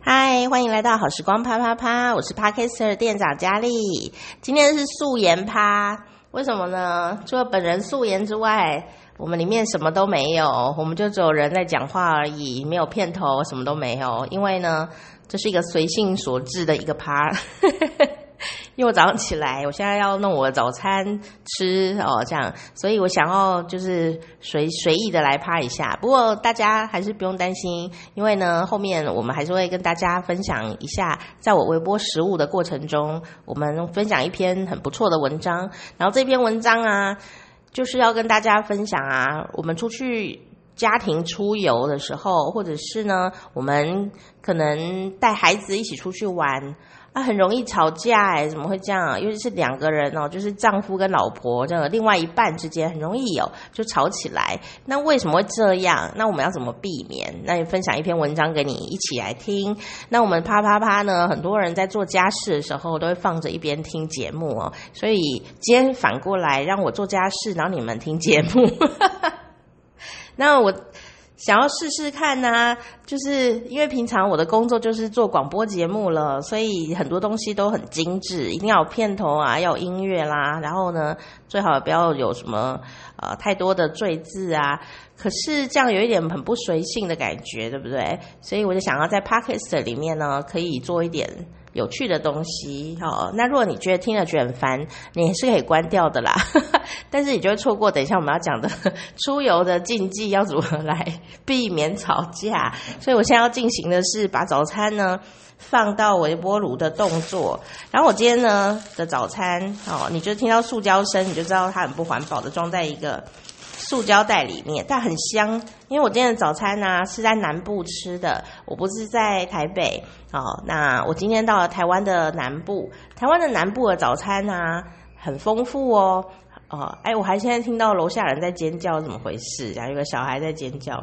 嗨，欢迎来到好时光啪啪啪，我是 Parkister 店长佳丽。今天是素颜趴，为什么呢？除了本人素颜之外，我们里面什么都没有，我们就只有人在讲话而已，没有片头，什么都没有。因为呢，这是一个随性所致的一个趴。因为我早上起来，我现在要弄我的早餐吃哦，这样，所以我想要就是随随意的来趴一下。不过大家还是不用担心，因为呢，后面我们还是会跟大家分享一下，在我微波食物的过程中，我们分享一篇很不错的文章。然后这篇文章啊，就是要跟大家分享啊，我们出去家庭出游的时候，或者是呢，我们可能带孩子一起出去玩。很容易吵架哎，怎么会这样？尤其是两个人哦，就是丈夫跟老婆这个另外一半之间很容易有就吵起来。那为什么会这样？那我们要怎么避免？那你分享一篇文章给你一起来听。那我们啪啪啪呢？很多人在做家事的时候都会放着一边听节目哦。所以今天反过来让我做家事，然后你们听节目。那我。想要试试看呢、就是因为平常我的工作就是做广播节目了，所以很多东西都很精致，一定要有片头啊，要有音乐啦，然后呢，最好不要有什么呃太多的赘字啊。可是这样有一点很不随性的感觉，对不对？所以我就想要在 Podcast 里面呢，可以做一点。有趣的东西，哦，那如果你觉得听了觉得很烦，你也是可以关掉的啦。但是你就会错过等一下我们要讲的出游的禁忌，要如何来避免吵架。所以我现在要进行的是把早餐呢放到微波炉的动作。然后我今天呢的早餐，哦，你就听到塑胶声，你就知道它很不环保的装在一个。塑胶袋里面，但很香，因为我今天的早餐呢、是在南部吃的，我不是在台北哦。那我今天到了台湾的南部，台湾的南部的早餐呢、啊、很丰富哦。哦，哎，我还现在听到楼下人在尖叫，怎么回事？然后有个小孩在尖叫。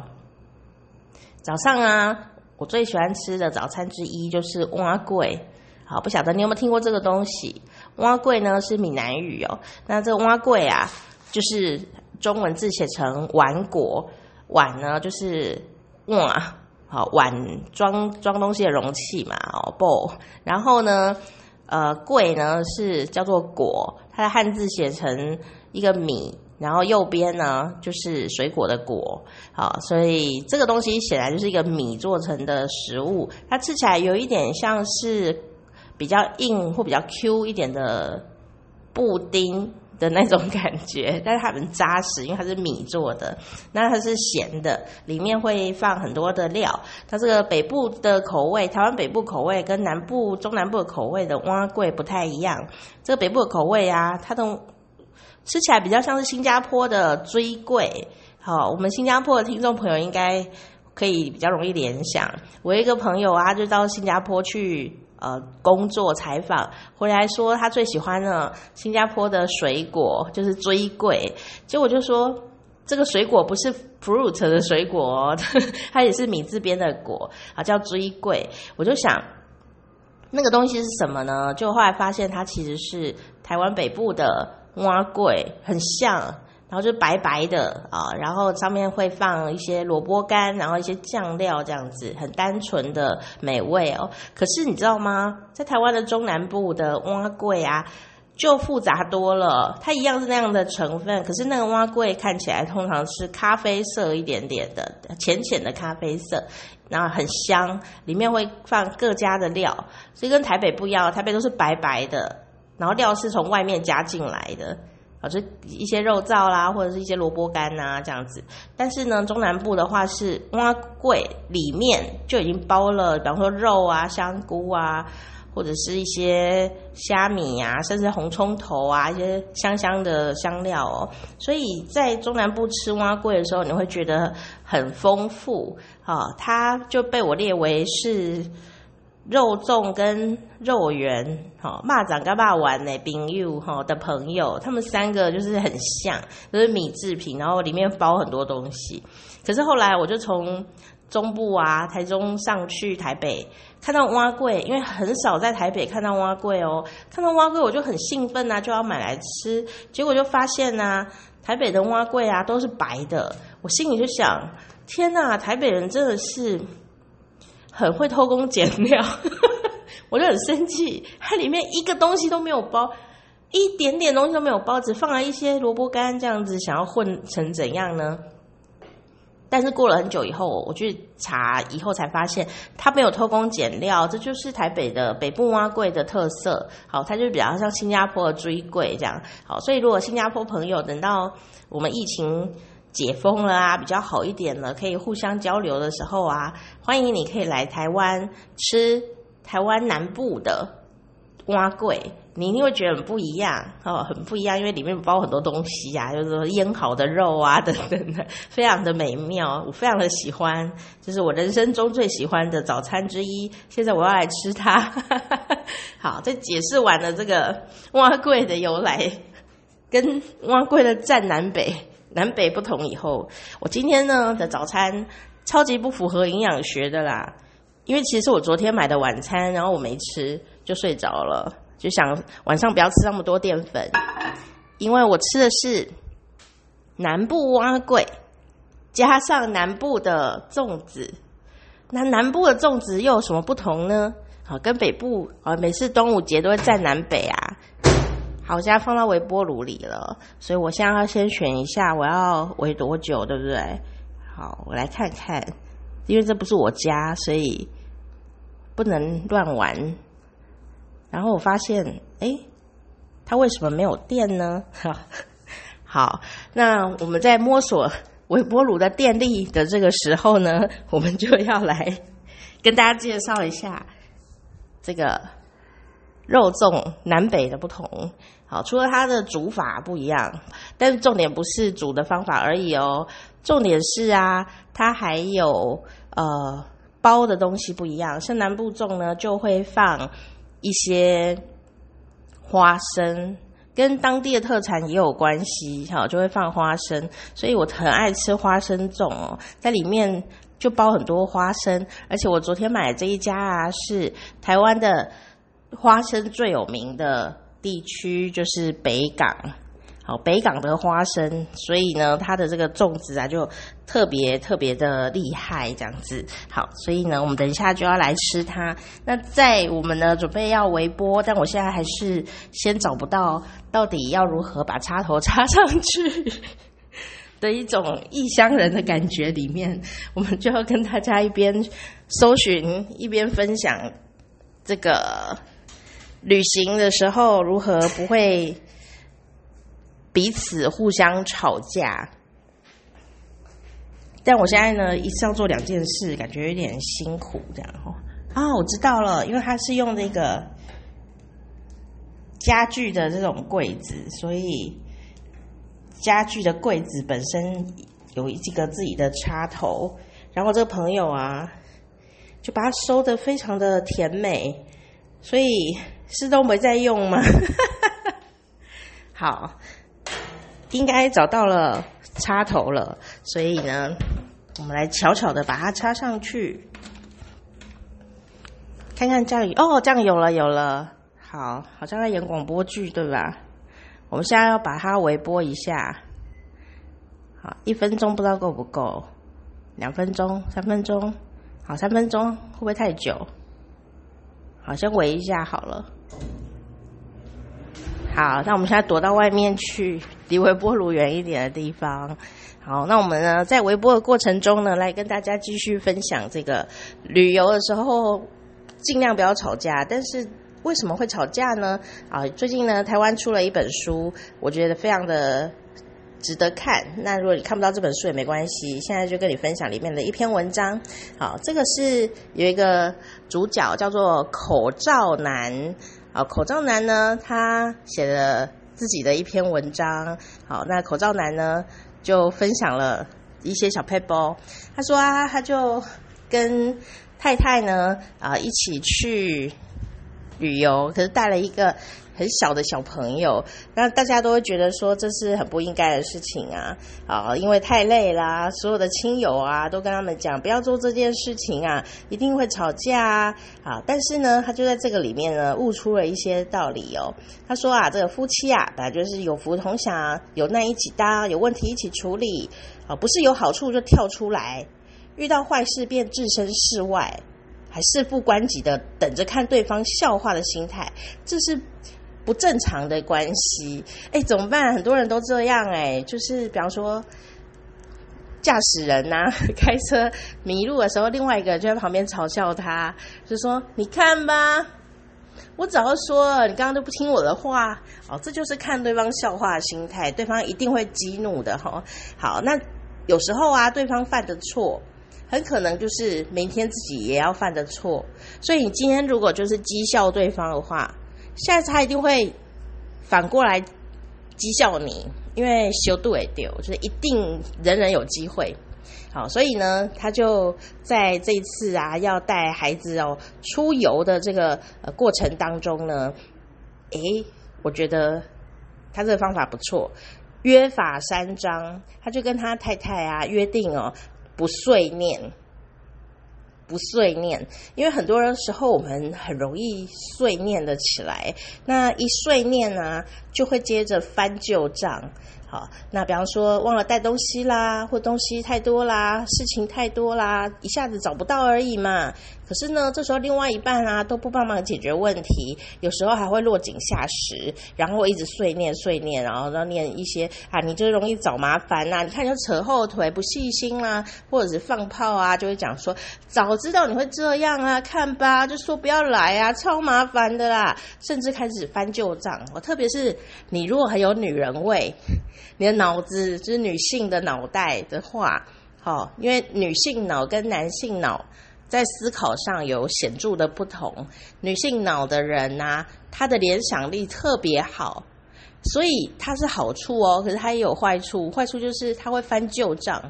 早上啊，我最喜欢吃的早餐之一就是蛙桂。好，不晓得你有没有听过这个东西？蛙桂呢是闽南语哦。那这蛙桂啊，就是。中文字写成碗果，碗呢就是碗，好碗装装东西的容器嘛，哦 bowl。然后呢，呃桂呢是叫做果，它的汉字写成一个米，然后右边呢就是水果的果，好，所以这个东西显然就是一个米做成的食物，它吃起来有一点像是比较硬或比较 Q 一点的布丁。的那种感觉，但是它很扎实，因为它是米做的，那它是咸的，里面会放很多的料。它这个北部的口味，台湾北部口味跟南部、中南部的口味的碗粿不太一样。这个北部的口味啊，它都吃起来比较像是新加坡的锥桂。好，我们新加坡的听众朋友应该可以比较容易联想。我一个朋友啊，就到新加坡去。呃，工作采访回来说，他最喜欢呢新加坡的水果就是锥桂。结果就说，这个水果不是 fruit 的水果，它也是米字边的果啊，叫锥桂。我就想，那个东西是什么呢？就后来发现，它其实是台湾北部的碗粿，很像。然后就白白的啊，然后上面会放一些萝卜干，然后一些酱料这样子，很单纯的美味哦。可是你知道吗？在台湾的中南部的碗粿啊，就复杂多了。它一样是那样的成分，可是那个碗粿看起来通常是咖啡色一点点的，浅浅的咖啡色，然后很香，里面会放各家的料，所以跟台北不一样，台北都是白白的，然后料是从外面加进来的。啊，就一些肉燥啦，或者是一些萝卜干呐，这样子。但是呢，中南部的话是碗粿里面就已经包了，比方说肉啊、香菇啊，或者是一些虾米啊，甚至红葱头啊，一些香香的香料哦。所以在中南部吃碗粿的时候，你会觉得很丰富。啊，它就被我列为是。肉粽跟肉圆，哈，蚂蚱跟蚂丸呢，朋友哈的朋友，他们三个就是很像，都是米制品，然后里面包很多东西。可是后来我就从中部啊，台中上去台北，看到碗粿，因为很少在台北看到碗粿哦，看到碗粿我就很兴奋啊，就要买来吃。结果就发现啊，台北的碗粿啊都是白的，我心里就想，天哪，台北人真的是。很会偷工减料，我就很生气。它里面一个东西都没有包，一点点东西都没有包，只放了一些萝卜干这样子，想要混成怎样呢？但是过了很久以后，我去查以后才发现，它没有偷工减料，这就是台北的北部碗粿的特色。好，它就比较像新加坡的水粿这样。好，所以如果新加坡朋友等到我们疫情解封了啊，比较好一点了，可以互相交流的时候啊，欢迎你可以来台湾吃台湾南部的碗粿。你一定会觉得很不一样哦，很不一样，因为里面包很多东西呀、啊，就是腌好的肉啊等等的，非常的美妙，我非常的喜欢，就是我人生中最喜欢的早餐之一。现在我要来吃它。好，在解释完了这个碗粿的由来，跟碗粿的战南北、南北不同以后，我今天呢的早餐超级不符合营养学的啦，因为其实我昨天买的晚餐，然后我没吃就睡着了。就想晚上不要吃那么多淀粉，因为我吃的是南部碗粿，加上南部的粽子。那南部的粽子又有什么不同呢？好，跟北部啊，每次端午节都会战南北啊。好，我现在放到微波炉里了，所以我现在要先选一下我要围多久，对不对？好，我来看看，因为这不是我家，所以不能乱玩。然后我发现，哎，它为什么没有电呢？好，那我们在摸索微波炉的电力的这个时候呢，我们就要来跟大家介绍一下这个肉粽南北的不同。好，除了它的煮法不一样，但是重点不是煮的方法而已哦，重点是啊，它还有呃包的东西不一样。像南部粽呢，就会放。一些花生跟当地的特产也有关系，哈，就会放花生，所以我很爱吃花生粽哦，在里面就包很多花生，而且我昨天买的这一家啊，是台湾的花生最有名的地区，就是北港。好，北港的花生，所以呢，它的这个粽子啊，就特别特别的厉害，这样子。好，所以呢，我们等一下就要来吃它。那在我们呢准备要微波，但我现在还是先找不到到底要如何把插头插上去 的一种异乡人的感觉里面，我们就要跟大家一边搜寻一边分享这个旅行的时候如何不会。彼此互相吵架，但我现在呢，一次要做两件事，感觉有点辛苦，这样哦。啊，我知道了，因为它是用那个家具的这种柜子，所以家具的柜子本身有一个自己的插头，然后这个朋友啊，就把它收得非常的甜美，所以是都没在用吗？好。应该找到了插头了，所以呢，我们来悄悄的把它插上去，看看这样哦，这样有了有了，好，好像在演广播剧对吧？我们现在要把它微波一下，好，一分钟不知道够不够，两分钟、三分钟，好，三分钟会不会太久？好，先围一下好了。好，那我们现在躲到外面去，离微波炉远一点的地方。好，那我们呢，在微波的过程中呢，来跟大家继续分享这个旅游的时候，尽量不要吵架。但是为什么会吵架呢？啊，最近呢，台湾出了一本书，我觉得非常的值得看。那如果你看不到这本书也没关系，现在就跟你分享里面的一篇文章。好，这个是有一个主角叫做口罩男。啊，口罩男呢，他写了自己的一篇文章。好，那口罩男呢，就分享了一些小配包。他说啊，他就跟太太呢，啊，一起去旅游，可是带了一个。很小的小朋友，那大家都会觉得说这是很不应该的事情啊啊，因为太累啦，所有的亲友啊都跟他们讲不要做这件事情啊，一定会吵架啊。啊，但是呢，他就在这个里面呢悟出了一些道理哦。他说啊，这个夫妻啊，本来就是有福同享，有难一起当，有问题一起处理啊，不是有好处就跳出来，遇到坏事便置身事外。还事不关己的等着看对方笑话的心态，这是不正常的关系。哎，怎么办？很多人都这样哎，就是比方说。驾驶人呐、开车迷路的时候，另外一个人就在旁边嘲笑他，就说：“你看吧，我早就说了，你刚刚都不听我的话。”哦，这就是看对方笑话的心态，对方一定会激怒的哈。好，那有时候啊，对方犯的错，很可能就是明天自己也要犯的错。所以你今天如果就是讥笑对方的话，下次他一定会反过来讥笑你。因为修度也丢，就是一定人人有机会，好，所以呢，他就在这一次啊，要带孩子哦出游的这个呃过程当中呢，诶，我觉得他这个方法不错，约法三章，他就跟他太太啊约定哦，不碎念。不碎念，因为很多人时候我们很容易碎念的起来，那一碎念呢、就会接着翻旧账。好，那比方说忘了带东西啦，或东西太多啦，事情太多啦，一下子找不到而已嘛。可是呢，这时候另外一半啊都不帮忙解决问题，有时候还会落井下石，然后一直碎念碎念，然后要念一些啊，你就容易找麻烦呐、啊，你看就扯后腿，不细心啦、啊，或者是放炮啊，就会讲说早知道你会这样啊，看吧，就说不要来啊，超麻烦的啦，甚至开始翻旧账。我特别是你如果很有女人味，你的脑子就是女性的脑袋的话，好，因为女性脑跟男性脑。在思考上有显著的不同，女性脑的人啊，她的联想力特别好，所以它是好处哦。可是它也有坏处，坏处就是它会翻旧账，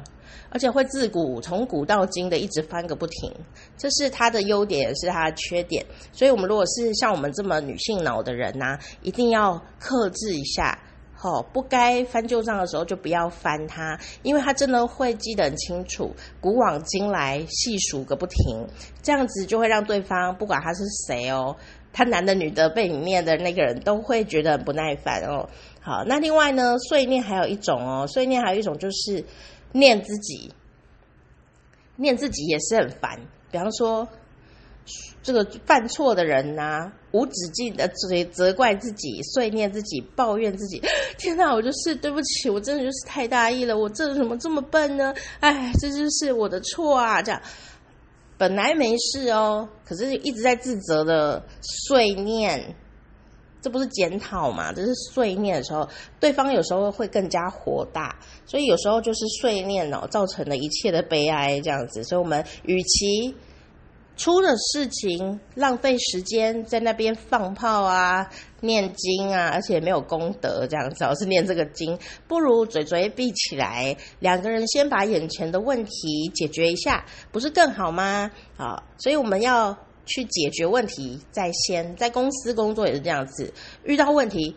而且会自古从古到今的一直翻个不停。这是它的优点，也是它的缺点。所以，我们如果是像我们这么女性脑的人啊，一定要克制一下。好，不该翻旧账的时候就不要翻它，因为他真的会记得很清楚，古往今来细数个不停，这样子就会让对方不管他是谁哦，他男的女的被你念的那个人都会觉得很不耐烦哦。好，那另外呢，碎念还有一种哦，碎念还有一种就是念自己，念自己也是很烦，比方说。这个犯错的人呐、无止境的责责怪自己、碎念自己、抱怨自己。天哪，我就是对不起，我真的就是太大意了，我这怎么这么笨呢？哎，这就是我的错啊！这样本来没事哦，可是一直在自责的碎念，这不是检讨嘛？这是碎念的时候，对方有时候会更加火大，所以有时候就是碎念哦，造成了一切的悲哀这样子。所以我们与其出了事情，浪费时间在那边放炮啊、念经啊，而且没有功德，这样子，老是念这个经，不如嘴嘴闭起来，两个人先把眼前的问题解决一下，不是更好吗？啊，所以我们要去解决问题在先，在公司工作也是这样子，遇到问题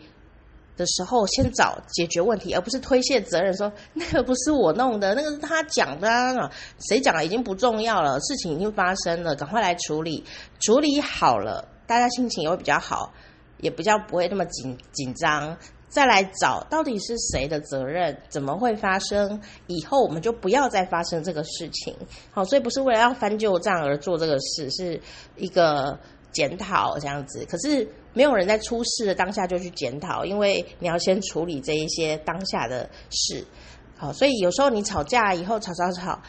的时候，先找解决问题，而不是推卸责任，说那个不是我弄的，那个是他讲的啊，谁讲的已经不重要了，事情已经发生了，赶快来处理，处理好了，大家心情也会比较好，也比较不会那么紧紧张，再来找到底是谁的责任，怎么会发生，以后我们就不要再发生这个事情。好，所以不是为了要翻旧账而做这个事，是一个检讨这样子，可是。没有人在出事的当下就去检讨，因为你要先处理这一些当下的事。好，所以有时候你吵架以后吵吵吵，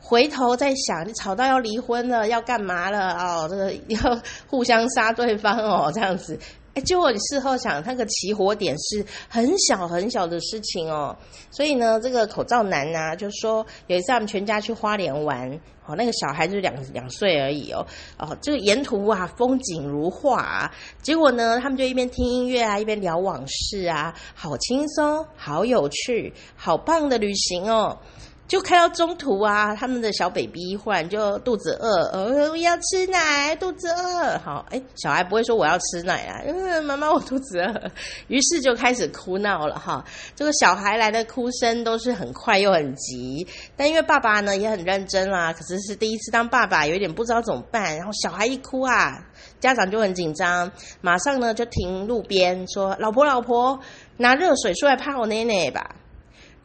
回头再想，你吵到要离婚了，要干嘛了？哦，这个 要互相杀对方哦，这样子。哎，结果你事后想，那个起火点是很小很小的事情哦。所以呢，这个口罩男啊，就说有一次他们全家去花莲玩，哦，那个小孩就两两岁而已哦，哦，这个沿途啊风景如画啊。结果呢，他们就一边听音乐啊，一边聊往事啊，好轻松，好有趣，好棒的旅行哦。就开到中途啊，他们的小 baby 忽然就肚子饿，呃，要吃奶，肚子饿。好，哎，小孩不会说我要吃奶啊，嗯，妈妈我肚子饿，于是就开始哭闹了哈。这个小孩来的哭声都是很快又很急，但因为爸爸呢也很认真啦，可是是第一次当爸爸，有点不知道怎么办。然后小孩一哭啊，家长就很紧张，马上呢就停路边说：“老婆，老婆，拿热水出来泡奶奶吧。”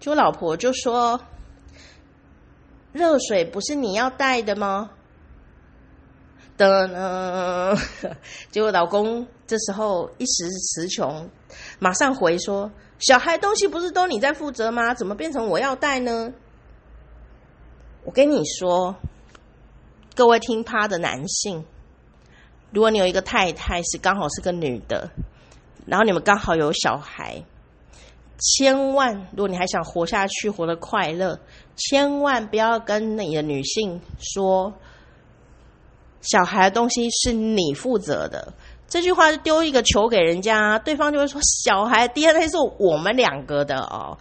就老婆就说。热水不是你要带的吗？的呢，结果老公这时候一时词穷，马上回说：“小孩东西不是都你在负责吗？怎么变成我要带呢？”我跟你说，各位听趴的男性，如果你有一个太太是刚好是个女的，然后你们刚好有小孩，千万，如果你还想活下去，活得快乐，千万不要跟你的女性说。小孩的东西是你负责的，这句话就丢一个球给人家，对方就会说：“小孩 DNA 是我们两个的哦，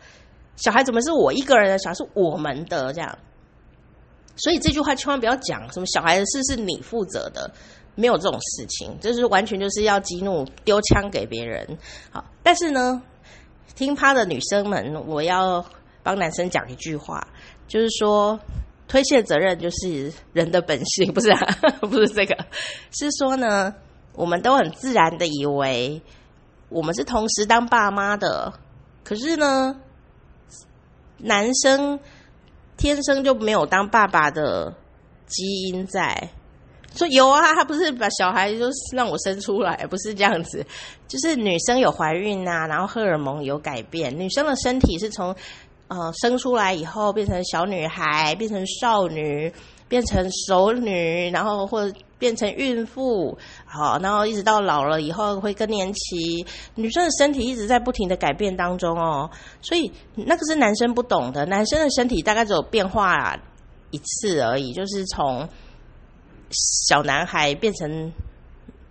小孩怎么是我一个人的？小孩是我们的这样。”所以这句话千万不要讲什么小孩的事是你负责的，没有这种事情，这是完全就是要激怒、丢枪给别人。好，但是呢，听趴的女生们，我要帮男生讲一句话，就是说。推卸责任就是人的本性，不是啊？不是这个，是说呢，我们都很自然的以为我们是同时当爸妈的，可是呢，男生天生就没有当爸爸的基因在。说有啊，他不是把小孩就让我生出来，不是这样子，就是女生有怀孕啊，然后荷尔蒙有改变，女生的身体是从。呃，生出来以后变成小女孩，变成少女，变成熟女，然后或变成孕妇，好，然后一直到老了以后会更年期。女生的身体一直在不停的改变当中哦，所以那个是男生不懂的。男生的身体大概只有变化一次而已，就是从小男孩变成。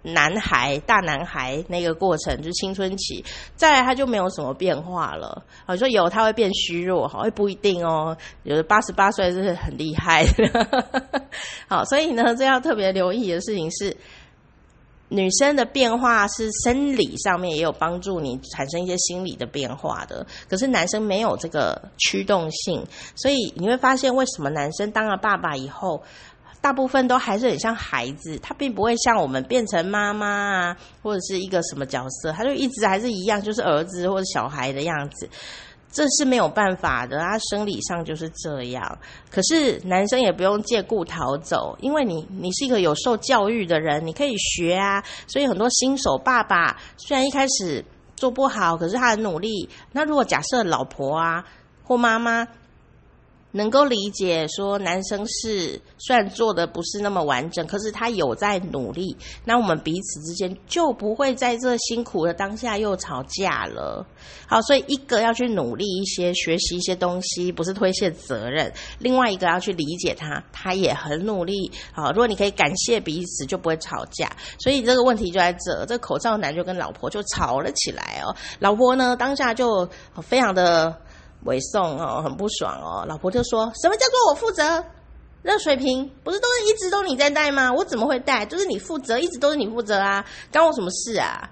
男孩、大男孩那个过程就是青春期，再来他就没有什么变化了。好，说有他会变虚弱，好，不一定哦。有的八十八岁是很厉害的。好，所以呢，这要特别留意的事情是，女生的变化是生理上面也有帮助你产生一些心理的变化的，可是男生没有这个驱动性，所以你会发现为什么男生当了爸爸以后。大部分都还是很像孩子，他并不会像我们变成妈妈啊，或者是一个什么角色，他就一直还是一样，就是儿子或者小孩的样子。这是没有办法的，他生理上就是这样。可是男生也不用借故逃走，因为你你是一个有受教育的人，你可以学啊。所以很多新手爸爸虽然一开始做不好，可是他很努力。那如果假设老婆啊或妈妈，能够理解说，男生是虽然做的不是那么完整，可是他有在努力。那我们彼此之间就不会在这辛苦的当下又吵架了。好，所以一个要去努力一些，学习一些东西，不是推卸责任；另外一个要去理解他，他也很努力。好，如果你可以感谢彼此，就不会吵架。所以这个问题就在这，这口罩男就跟老婆就吵了起来哦。老婆呢，当下就非常的。委送哦，很不爽哦。老婆就说：“什么叫做我负责？热水瓶不是都是一直都你在带吗？我怎么会带？就是你负责，一直都是你负责啊，关我什么事啊？”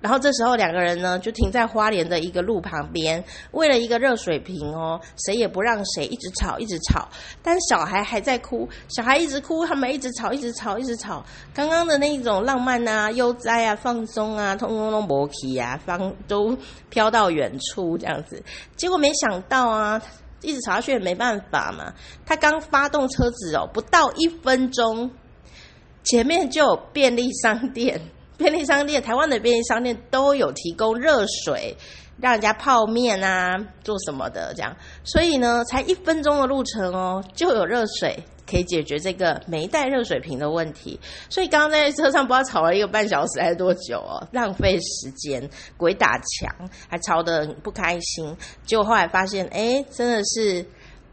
然后这时候两个人呢，就停在花莲的一个路旁边，为了一个热水瓶哦，谁也不让谁，一直吵，一直吵。但小孩还在哭，小孩一直哭，他们一直吵，一直吵，一直吵。刚刚的那一种浪漫啊、悠哉啊、放松啊，通通都没去啊，方都飘到远处这样子。结果没想到啊，一直吵下去也没办法嘛。他刚发动车子哦，不到一分钟，前面就有便利商店。便利商店，台湾的便利商店都有提供热水，让人家泡面啊，做什么的这样。所以呢，才一分钟的路程哦，就有热水可以解决这个没带热水瓶的问题。所以刚刚在车上不知道吵了一个半小时还是多久哦，浪费时间，鬼打墙，还吵得很不开心。结果后来发现，哎，真的是。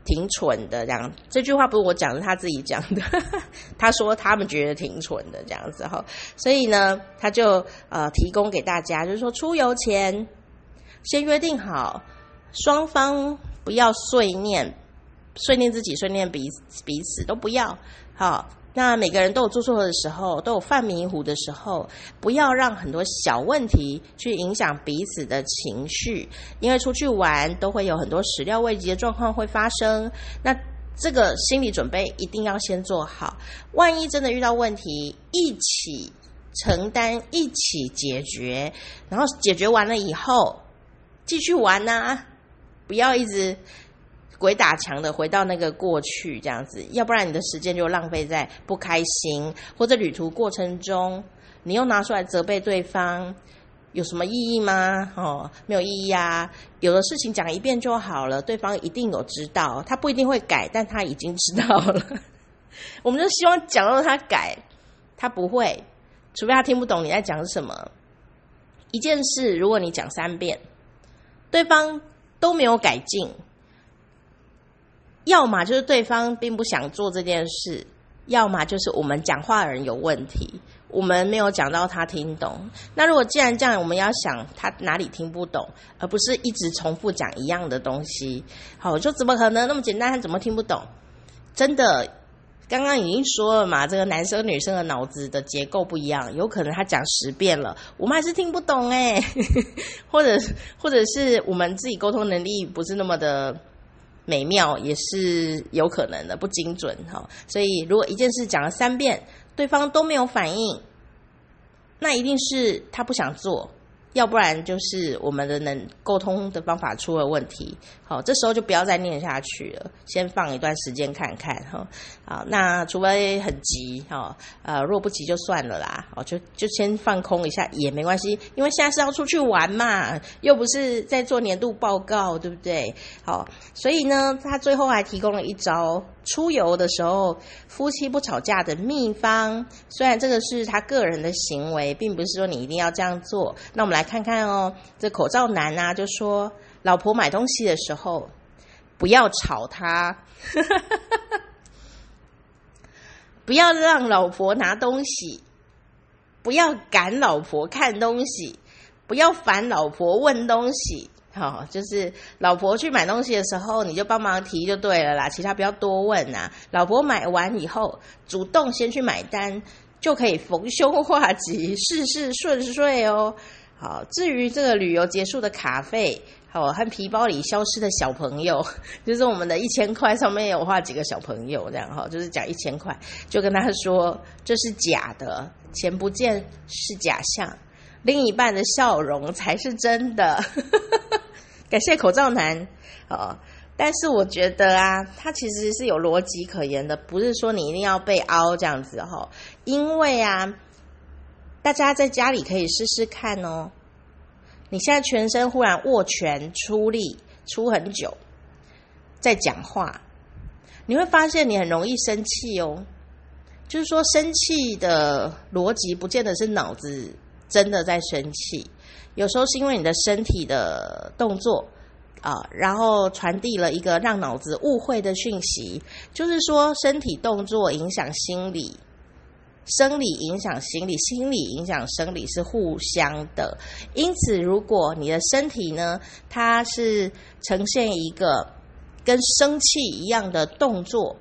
挺蠢的，这样，这句话不是我讲的，他自己讲的。他说他们觉得挺蠢的这样子哈，所以呢，他就呃提供给大家，就是说出游前先约定好，双方不要碎念，碎念自己，碎念彼此，彼此都不要好。那每个人都有做错的时候，都有犯迷糊的时候，不要让很多小问题去影响彼此的情绪，因为出去玩都会有很多始料未及的状况会发生。那这个心理准备一定要先做好，万一真的遇到问题，一起承担，一起解决，然后解决完了以后继续玩呐、不要一直。鬼打墙的回到那个过去这样子，要不然你的时间就浪费在不开心或者旅途过程中，你又拿出来责备对方，有什么意义吗？哦，没有意义啊。有的事情讲一遍就好了，对方一定有知道，他不一定会改，但他已经知道了。我们就希望讲到他改，他不会，除非他听不懂你在讲什么。一件事，如果你讲三遍，对方都没有改进。要么就是对方并不想做这件事，要么就是我们讲话的人有问题，我们没有讲到他听懂。那如果既然这样，我们要想他哪里听不懂，而不是一直重复讲一样的东西。好，我说怎么可能那么简单？他怎么听不懂？真的，刚刚已经说了嘛，这个男生女生的脑子的结构不一样，有可能他讲十遍了，我们还是听不懂哎，或者或者是我们自己沟通能力不是那么的。美妙也是有可能的，不精准哈。所以如果一件事讲了三遍，对方都没有反应，那一定是他不想做。要不然就是我们的能沟通的方法出了问题，好，这时候就不要再念下去了，先放一段时间看看哈。好，那除非很急哈，呃，若不急就算了啦，哦，就就先放空一下也没关系，因为现在是要出去玩嘛，又不是在做年度报告，对不对？好，所以呢，他最后还提供了一招。出游的时候，夫妻不吵架的秘方。虽然这个是他个人的行为，并不是说你一定要这样做。那我们来看看哦，这口罩男啊，就说老婆买东西的时候不要吵他，不要让老婆拿东西，不要赶老婆看东西，不要烦老婆问东西。好、哦，就是老婆去买东西的时候，你就帮忙提就对了啦，其他不要多问、啊。老婆买完以后，主动先去买单，就可以逢凶化吉，事事顺遂哦。好，至于这个旅游结束的卡费，好，和皮包里消失的小朋友，就是我们的一千块上面有画几个小朋友，这样哈，就是讲一千块，就跟他说这是假的，钱不见是假象，另一半的笑容才是真的。感谢口罩男，哦，但是我觉得啊，他其实是有逻辑可言的，不是说你一定要被凹这样子哈。因为啊，大家在家里可以试试看哦。你现在全身忽然握拳出力出很久，在讲话，你会发现你很容易生气哦。就是说，生气的逻辑不见得是脑子真的在生气。有时候是因为你的身体的动作啊，然后传递了一个让脑子误会的讯息，就是说身体动作影响心理，生理影响心理，心理影响生理是互相的。因此，如果你的身体呢，它是呈现一个跟生气一样的动作，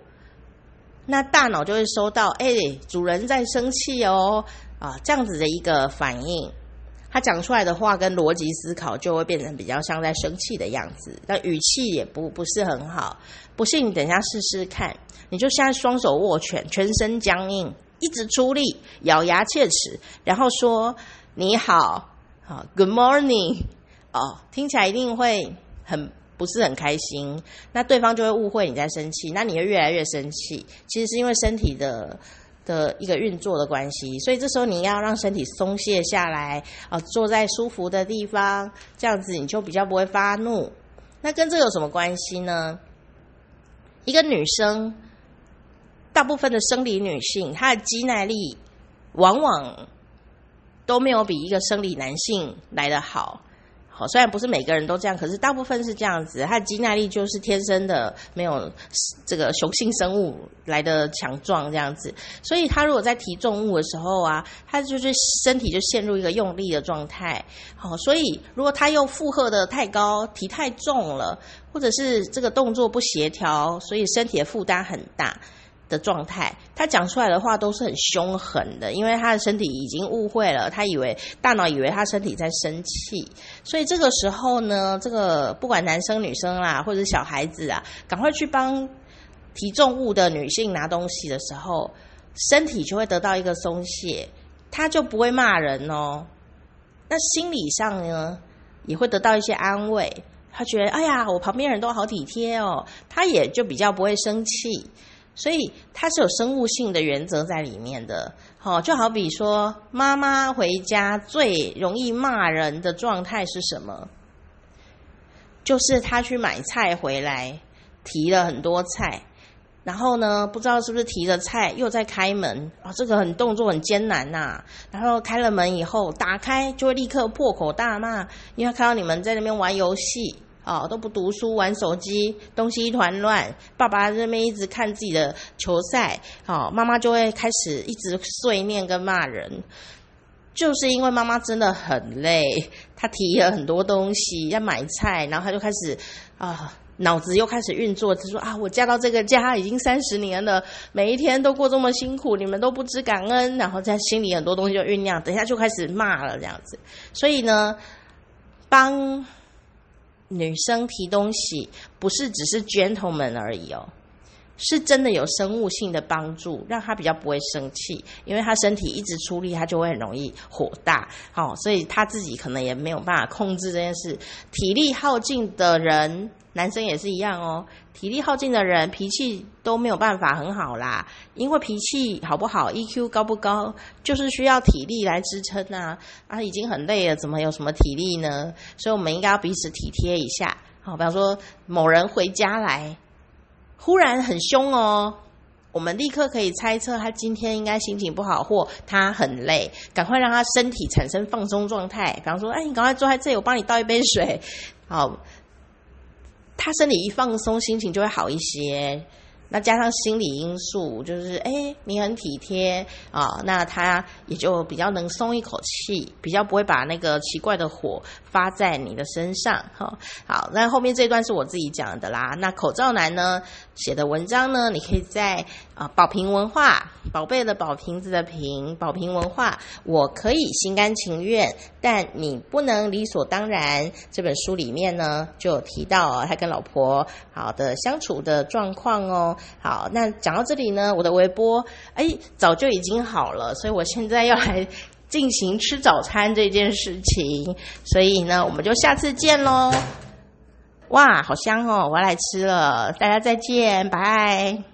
那大脑就会收到，哎，主人在生气哦，啊，这样子的一个反应。他讲出来的话跟逻辑思考就会变成比较像在生气的样子，那语气也不不是很好。不信你等一下试试看，你就现在双手握拳，全身僵硬，一直出力，咬牙切齿，然后说你好，好，Good morning，哦，听起来一定会很不是很开心，那对方就会误会你在生气，那你会越来越生气。其实是因为身体的。的一个运作的关系，所以这时候你要让身体松懈下来啊，坐在舒服的地方，这样子你就比较不会发怒。那跟这有什么关系呢？一个女生，大部分的生理女性，她的肌耐力往往都没有比一个生理男性来得好。好，虽然不是每个人都这样，可是大部分是这样子。他的肌耐力就是天生的，没有这个雄性生物来的强壮这样子。所以他如果在提重物的时候啊，他就是身体就陷入一个用力的状态。好，所以如果他又负荷的太高，提太重了，或者是这个动作不协调，所以身体的负担很大。的状态，他讲出来的话都是很凶狠的，因为他的身体已经误会了，他以为大脑以为他身体在生气，所以这个时候呢，这个不管男生女生啦，或者小孩子啊，赶快去帮提重物的女性拿东西的时候，身体就会得到一个松懈，他就不会骂人哦，那心理上呢，也会得到一些安慰。他觉得哎呀，我旁边人都好体贴哦，他也就比较不会生气。所以它是有生物性的原则在里面的，好，就好比说，妈妈回家最容易骂人的状态是什么？就是她去买菜回来，提了很多菜，然后呢，不知道是不是提了菜又在开门啊，这个很动作很艰难呐。然后开了门以后，打开就会立刻破口大骂，因为看到你们在那边玩游戏。哦，都不读书，玩手机，东西一团乱。爸爸在那边一直看自己的球赛，哦，妈妈就会开始一直碎念跟骂人，就是因为妈妈真的很累，她提了很多东西要买菜，然后她就开始啊，脑子又开始运作，她说啊，我嫁到这个家已经三十年了，每一天都过这么辛苦，你们都不知感恩，然后在心里很多东西就酝酿，等一下就开始骂了这样子，所以呢，帮。女生提东西不是只是 gentleman 而已哦，是真的有生物性的帮助，让他比较不会生气，因为他身体一直出力，他就会很容易火大，哦，所以他自己可能也没有办法控制这件事，体力耗尽的人。男生也是一样哦，体力耗尽的人脾气都没有办法很好啦。因为脾气好不好，EQ 高不高，就是需要体力来支撑呐。啊，已经很累了，怎么有什么体力呢？所以我们应该要彼此体贴一下。好，比方说某人回家来，忽然很凶哦，我们立刻可以猜测他今天应该心情不好，或他很累，赶快让他身体产生放松状态。比方说，哎，你赶快坐在这里，我帮你倒一杯水。好。他身体一放松，心情就会好一些。那加上心理因素，就是哎，你很体贴啊，那他也就比较能松一口气，比较不会把那个奇怪的火发在你的身上。哈，好，那后面这段是我自己讲的啦。那口罩男呢写的文章呢，你可以在啊宝瓶文化，宝贝的宝瓶子的瓶，宝瓶文化，我可以心甘情愿，但你不能理所当然。这本书里面呢就有提到，他跟老婆好的相处的状况哦。好，那讲到这里呢，我的微波哎早就已经好了，所以我现在要来进行吃早餐这件事情，所以呢，我们就下次见喽。哇，好香哦，我要来吃了，大家再见，拜。